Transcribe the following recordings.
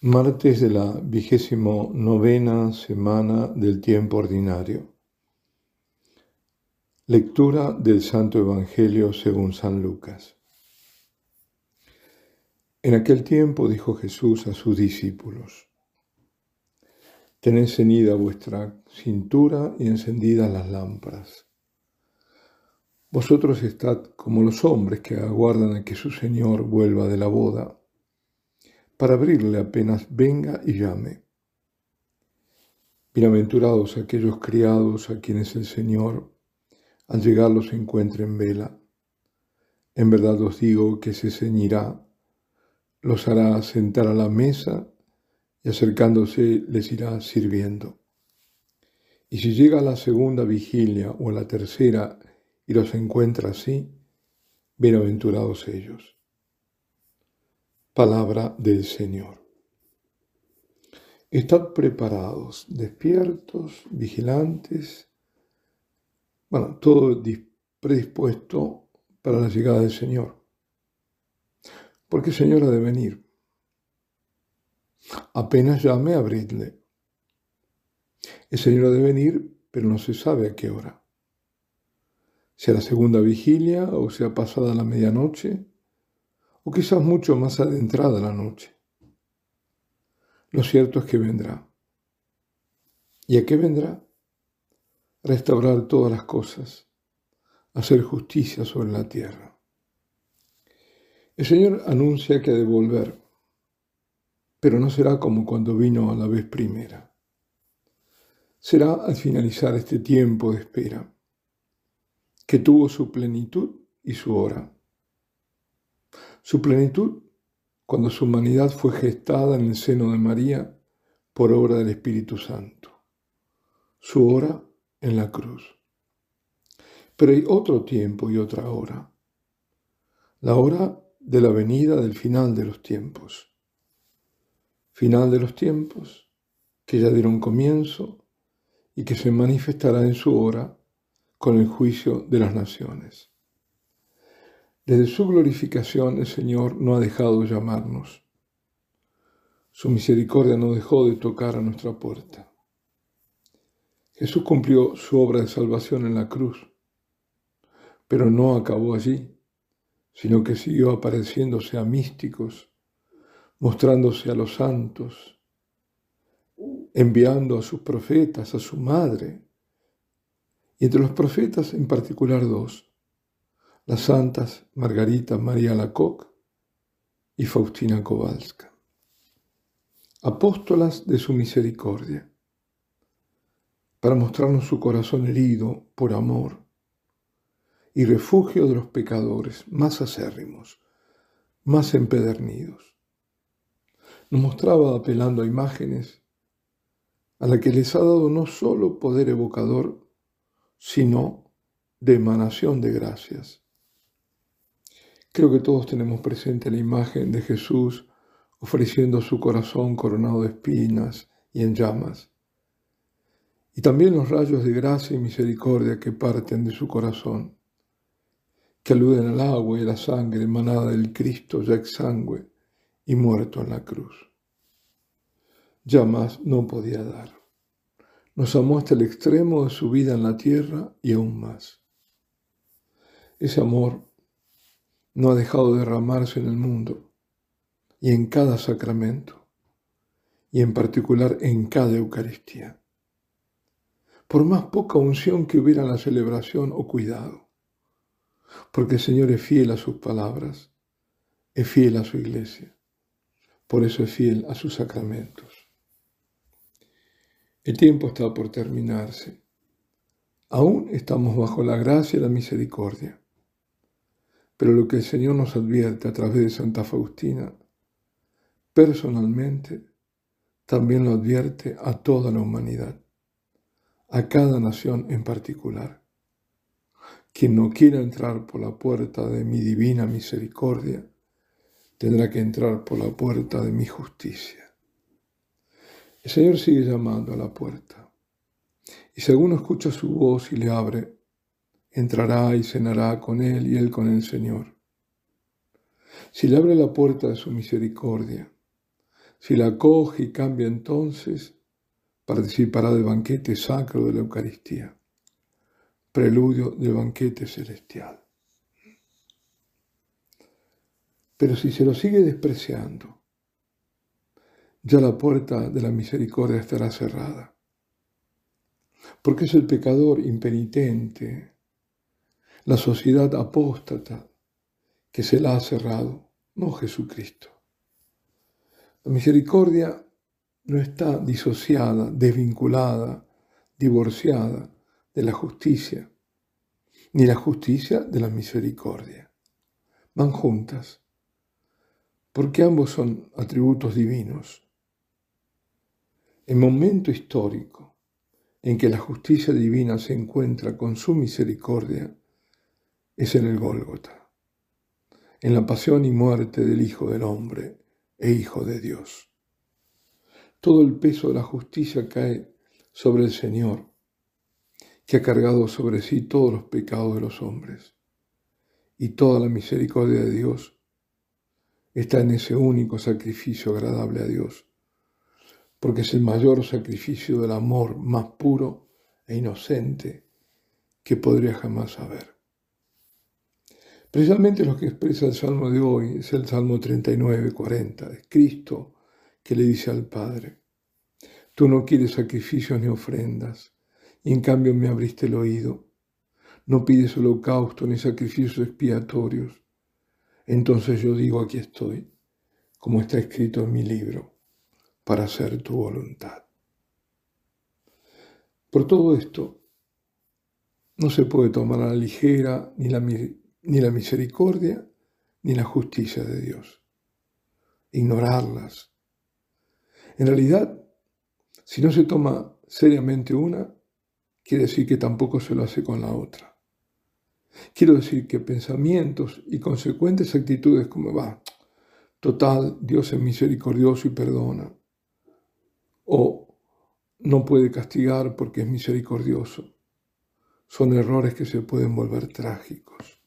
Martes de la vigésimo novena semana del tiempo ordinario. Lectura del Santo Evangelio según San Lucas. En aquel tiempo dijo Jesús a sus discípulos, Tened ceñida vuestra cintura y encendidas las lámparas. Vosotros estad como los hombres que aguardan a que su Señor vuelva de la boda para abrirle apenas venga y llame. Bienaventurados aquellos criados a quienes el Señor al llegar los encuentre en vela. En verdad os digo que se ceñirá, los hará sentar a la mesa y acercándose les irá sirviendo. Y si llega a la segunda vigilia o a la tercera y los encuentra así, bienaventurados ellos. Palabra del Señor. Estad preparados, despiertos, vigilantes, bueno, todo predispuesto para la llegada del Señor. Porque el Señor ha de venir. Apenas llame, abridle. El Señor ha de venir, pero no se sabe a qué hora. Sea la segunda vigilia o sea pasada la medianoche, o quizás mucho más adentrada la noche. Lo cierto es que vendrá. ¿Y a qué vendrá? Restaurar todas las cosas, hacer justicia sobre la tierra. El Señor anuncia que ha de volver, pero no será como cuando vino a la vez primera. Será al finalizar este tiempo de espera, que tuvo su plenitud y su hora su plenitud cuando su humanidad fue gestada en el seno de María por obra del Espíritu Santo. Su hora en la cruz. Pero hay otro tiempo y otra hora. La hora de la venida del final de los tiempos. Final de los tiempos que ya dieron comienzo y que se manifestará en su hora con el juicio de las naciones. Desde su glorificación el Señor no ha dejado de llamarnos. Su misericordia no dejó de tocar a nuestra puerta. Jesús cumplió su obra de salvación en la cruz, pero no acabó allí, sino que siguió apareciéndose a místicos, mostrándose a los santos, enviando a sus profetas, a su madre, y entre los profetas en particular dos, las santas Margarita María Lacoque y Faustina Kowalska, apóstolas de su misericordia, para mostrarnos su corazón herido por amor y refugio de los pecadores más acérrimos, más empedernidos. Nos mostraba apelando a imágenes a la que les ha dado no solo poder evocador, sino de emanación de gracias Creo que todos tenemos presente la imagen de Jesús ofreciendo su corazón coronado de espinas y en llamas. Y también los rayos de gracia y misericordia que parten de su corazón, que aluden al agua y a la sangre emanada del Cristo ya exangüe y muerto en la cruz. Ya más no podía dar. Nos amó hasta el extremo de su vida en la tierra y aún más. Ese amor no ha dejado de derramarse en el mundo y en cada sacramento y en particular en cada Eucaristía. Por más poca unción que hubiera en la celebración o cuidado, porque el Señor es fiel a sus palabras, es fiel a su iglesia, por eso es fiel a sus sacramentos. El tiempo está por terminarse. Aún estamos bajo la gracia y la misericordia pero lo que el Señor nos advierte a través de Santa Faustina, personalmente, también lo advierte a toda la humanidad, a cada nación en particular. Quien no quiera entrar por la puerta de mi divina misericordia, tendrá que entrar por la puerta de mi justicia. El Señor sigue llamando a la puerta. Y si alguno escucha su voz y le abre, entrará y cenará con él y él con el Señor. Si le abre la puerta de su misericordia, Si la acoge y cambia entonces, participará del banquete sacro de la Eucaristía, preludio del banquete celestial. Pero si se lo sigue despreciando, ya la puerta de la misericordia estará cerrada. Porque es el pecador impenitente, la sociedad apóstata, que se la ha cerrado, no Jesucristo. La misericordia no está disociada, desvinculada, divorciada de la justicia, ni la justicia de la misericordia. Van juntas, porque ambos son atributos divinos. El momento histórico en que la justicia divina se encuentra con su misericordia es en el Gólgota, en la pasión y muerte del Hijo del Hombre e Hijo de Dios. Todo el peso de la justicia cae sobre el Señor, que ha cargado sobre sí todos los pecados de los hombres, y toda la misericordia de Dios está en ese único sacrificio agradable a Dios, porque es el mayor sacrificio del amor más puro e inocente que podría jamás haber. Precisamente lo que expresa el Salmo de hoy es el Salmo 39, 40. Es Cristo que le dice al Padre, tú no quieres sacrificios ni ofrendas, y en cambio me abriste el oído. No pides holocausto ni sacrificios expiatorios. Entonces yo digo, aquí estoy, como está escrito en mi libro, para hacer tu voluntad. Por todo esto, no se puede tomar a la ligera ni la ni la misericordia ni la justicia de Dios. Ignorarlas. En realidad, si no se toma seriamente una, quiere decir que tampoco se lo hace con la otra. Quiero decir que pensamientos y consecuentes actitudes como va, total, Dios es misericordioso y perdona, o no puede castigar porque es misericordioso, son errores que se pueden volver trágicos.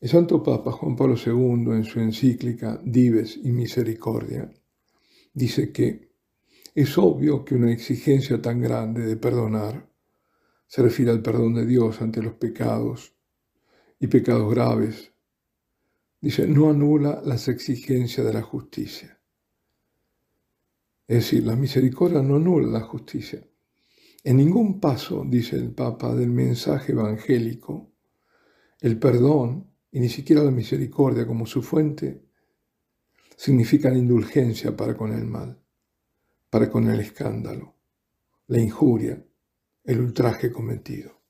El Santo Papa Juan Pablo II, en su encíclica Dives y Misericordia, dice que es obvio que una exigencia tan grande de perdonar se refiere al perdón de Dios ante los pecados y pecados graves. Dice, no anula las exigencias de la justicia. Es decir, la misericordia no anula la justicia. En ningún paso, dice el Papa, del mensaje evangélico, el perdón y ni siquiera la misericordia como su fuente, significan indulgencia para con el mal, para con el escándalo, la injuria, el ultraje cometido.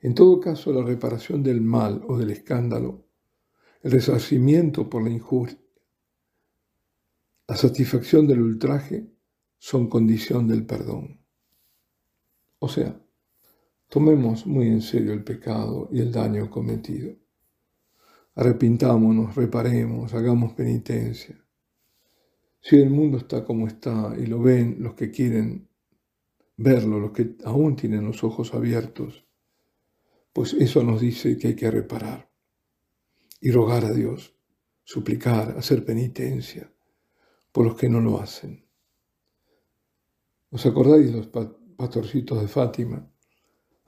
En todo caso, la reparación del mal o del escándalo, el resarcimiento por la injuria, la satisfacción del ultraje son condición del perdón. O sea, tomemos muy en serio el pecado y el daño cometido arrepintámonos, reparemos, hagamos penitencia. Si el mundo está como está y lo ven los que quieren verlo, los que aún tienen los ojos abiertos, pues eso nos dice que hay que reparar y rogar a Dios, suplicar, hacer penitencia por los que no lo hacen. ¿Os acordáis de los pastorcitos de Fátima?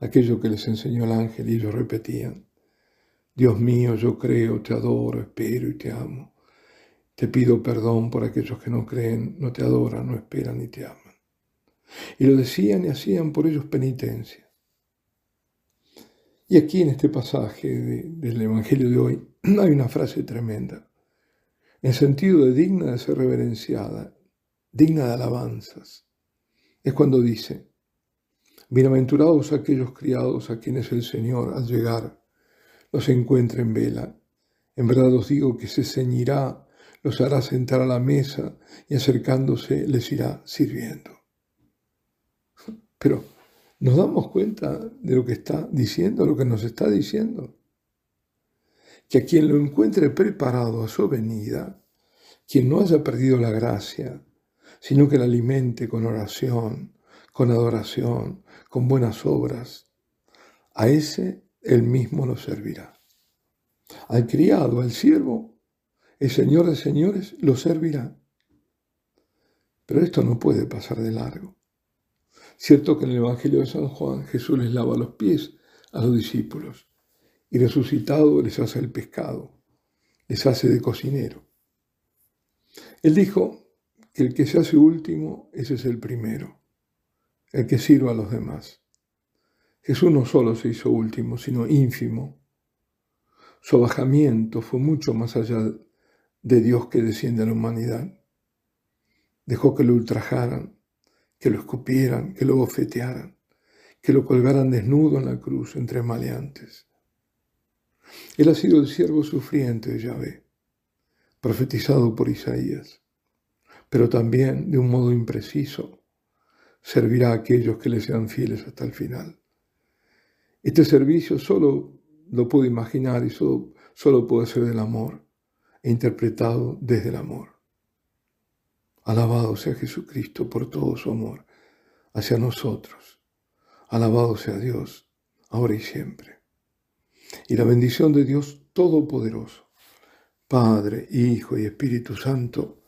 Aquello que les enseñó el ángel y ellos repetían. Dios mío, yo creo, te adoro, espero y te amo. Te pido perdón por aquellos que no creen, no te adoran, no esperan ni te aman. Y lo decían y hacían por ellos penitencia. Y aquí en este pasaje del Evangelio de hoy hay una frase tremenda, en sentido de digna de ser reverenciada, digna de alabanzas. Es cuando dice, bienaventurados aquellos criados a quienes el Señor al llegar los encuentre en vela. En verdad os digo que se ceñirá, los hará sentar a la mesa y acercándose les irá sirviendo. Pero nos damos cuenta de lo que está diciendo, lo que nos está diciendo. Que a quien lo encuentre preparado a su venida, quien no haya perdido la gracia, sino que la alimente con oración, con adoración, con buenas obras, a ese él mismo lo servirá. Al criado, al siervo, el Señor de señores lo servirá. Pero esto no puede pasar de largo. Cierto que en el Evangelio de San Juan Jesús les lava los pies a los discípulos y resucitado les hace el pescado, les hace de cocinero. Él dijo que el que se hace último, ese es el primero, el que sirva a los demás. Jesús no solo se hizo último, sino ínfimo. Su abajamiento fue mucho más allá de Dios que desciende a la humanidad. Dejó que lo ultrajaran, que lo escupieran, que lo bofetearan, que lo colgaran desnudo en la cruz entre maleantes. Él ha sido el siervo sufriente de Yahvé, profetizado por Isaías, pero también de un modo impreciso servirá a aquellos que le sean fieles hasta el final. Este servicio solo lo puedo imaginar y solo, solo puede ser del amor e interpretado desde el amor. Alabado sea Jesucristo por todo su amor hacia nosotros. Alabado sea Dios, ahora y siempre. Y la bendición de Dios Todopoderoso, Padre, Hijo y Espíritu Santo,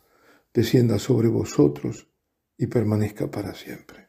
descienda sobre vosotros y permanezca para siempre.